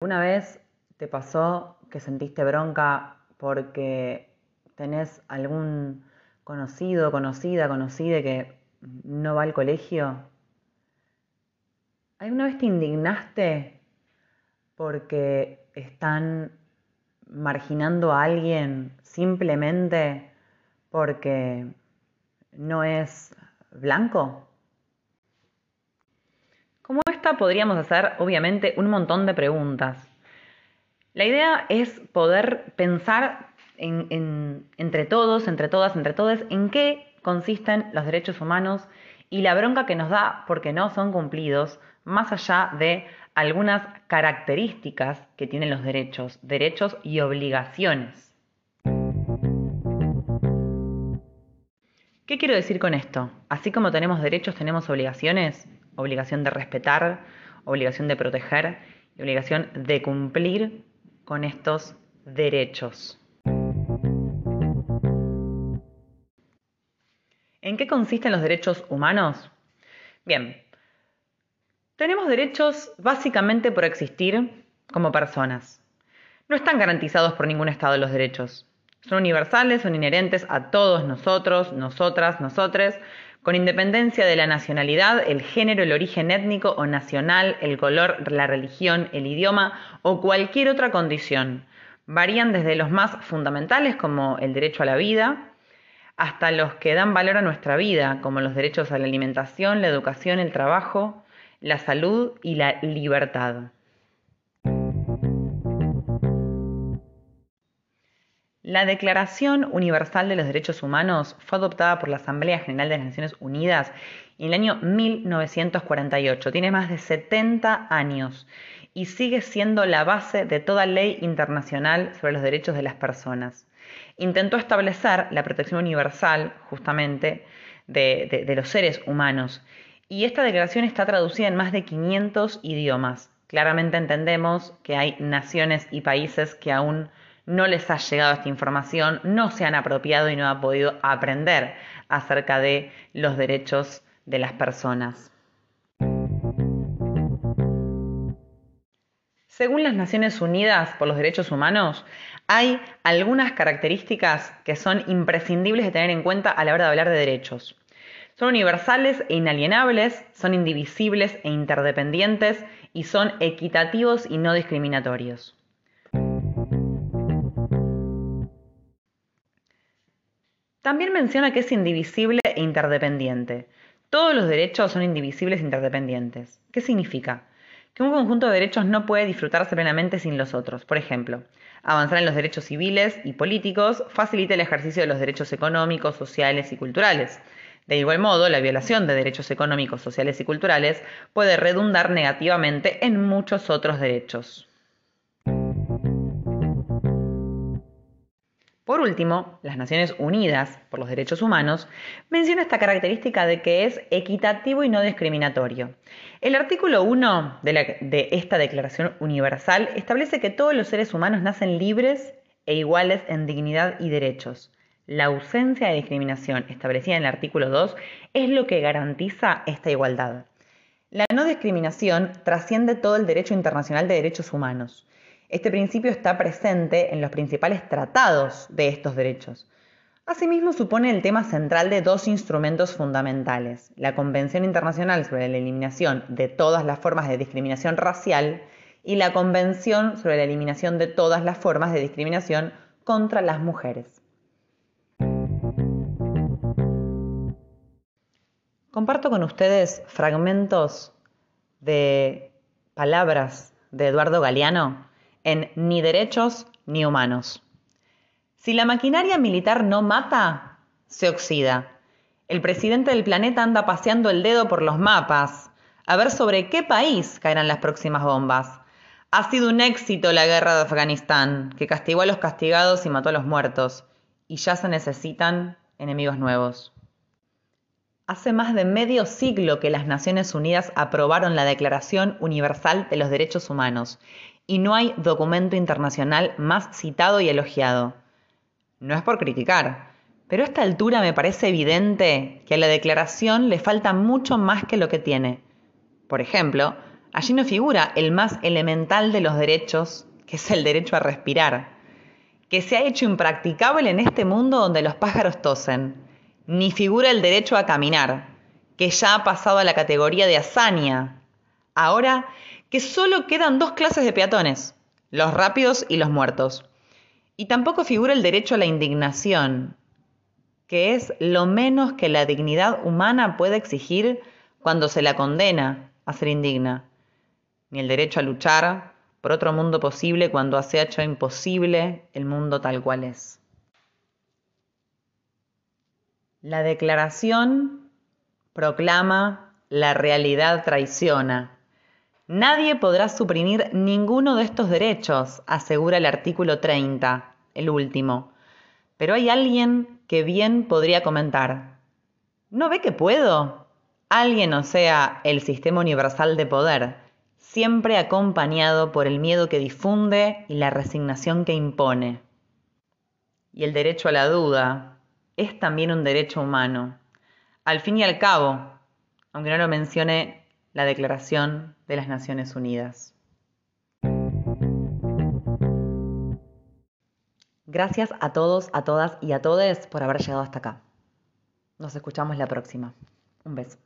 ¿Alguna vez te pasó que sentiste bronca porque tenés algún conocido, conocida, conocida que no va al colegio? ¿Alguna vez te indignaste porque están marginando a alguien simplemente porque no es blanco? Como esta podríamos hacer, obviamente, un montón de preguntas. La idea es poder pensar entre todos, entre todas, entre todos, en qué consisten los derechos humanos y la bronca que nos da porque no son cumplidos, más allá de algunas características que tienen los derechos, derechos y obligaciones. ¿Qué quiero decir con esto? Así como tenemos derechos, tenemos obligaciones obligación de respetar, obligación de proteger y obligación de cumplir con estos derechos. ¿En qué consisten los derechos humanos? Bien, tenemos derechos básicamente por existir como personas. No están garantizados por ningún Estado los derechos. Son universales, son inherentes a todos nosotros, nosotras, nosotres, con independencia de la nacionalidad, el género, el origen étnico o nacional, el color, la religión, el idioma o cualquier otra condición. Varían desde los más fundamentales como el derecho a la vida, hasta los que dan valor a nuestra vida, como los derechos a la alimentación, la educación, el trabajo, la salud y la libertad. La Declaración Universal de los Derechos Humanos fue adoptada por la Asamblea General de las Naciones Unidas en el año 1948. Tiene más de 70 años y sigue siendo la base de toda ley internacional sobre los derechos de las personas. Intentó establecer la protección universal, justamente, de, de los seres humanos. Y esta declaración está traducida en más de 500 idiomas. Claramente entendemos que hay naciones y países que aún no les ha llegado esta información, no se han apropiado y no han podido aprender acerca de los derechos de las personas. Según las Naciones Unidas por los Derechos Humanos, hay algunas características que son imprescindibles de tener en cuenta a la hora de hablar de derechos. Son universales e inalienables, son indivisibles e interdependientes y son equitativos y no discriminatorios. También menciona que es indivisible e interdependiente. Todos los derechos son indivisibles e interdependientes. ¿Qué significa? Que un conjunto de derechos no puede disfrutarse plenamente sin los otros. Por ejemplo, avanzar en los derechos civiles y políticos facilita el ejercicio de los derechos económicos, sociales y culturales. De igual modo, la violación de derechos económicos, sociales y culturales puede redundar negativamente en muchos otros derechos. Por último, las Naciones Unidas por los Derechos Humanos menciona esta característica de que es equitativo y no discriminatorio. El artículo 1 de, de, esta Declaración Universal establece que todos los seres humanos nacen libres e iguales en dignidad y derechos. La ausencia de discriminación establecida en el artículo 2 es lo que garantiza esta igualdad. La no discriminación trasciende todo el derecho internacional de derechos humanos. Este principio está presente en los principales tratados de estos derechos. Asimismo, supone el tema central de dos instrumentos fundamentales, la Convención Internacional sobre la Eliminación de todas las formas de discriminación racial y la Convención sobre la Eliminación de todas las formas de discriminación contra las mujeres. Comparto con ustedes fragmentos de palabras de Eduardo Galeano en ni derechos ni humanos. Si la maquinaria militar no mata, se oxida. El presidente del planeta anda paseando el dedo por los mapas, a ver sobre qué país caerán las próximas bombas. Ha sido un éxito la guerra de Afganistán, que castigó a los castigados y mató a los muertos, y ya se necesitan enemigos nuevos. Hace más de medio siglo que las Naciones Unidas aprobaron la Declaración Universal de los Derechos Humanos y no hay documento internacional más citado y elogiado. No es por criticar, pero a esta altura me parece evidente que a la declaración le falta mucho más que lo que tiene. Por ejemplo, Allí no figura el más elemental de los derechos, que es el derecho a respirar, que se ha hecho impracticable en este mundo donde los pájaros tosen. Ni figura el derecho a caminar, que ya ha pasado a la categoría de hazaña. Ahora que solo quedan dos clases de peatones, los rápidos y los muertos. Y tampoco figura el derecho a la indignación, que es lo menos que la dignidad humana puede exigir cuando se la condena a ser indigna, ni el derecho a luchar por otro mundo posible cuando se ha hecho imposible el mundo tal cual es. La declaración proclama la realidad traiciona. Nadie podrá suprimir ninguno de estos derechos, asegura el artículo 30, el último. Pero hay alguien que bien podría comentar. ¿No ve que puedo? Alguien, o sea, el sistema universal de poder, siempre acompañado por el miedo que difunde y la resignación que impone. Y el derecho a la duda es también un derecho humano. Al fin y al cabo, aunque no lo mencione la Declaración de las Naciones Unidas. Gracias a todos, a todas y a todes por haber llegado hasta acá. Nos escuchamos la próxima. Un beso.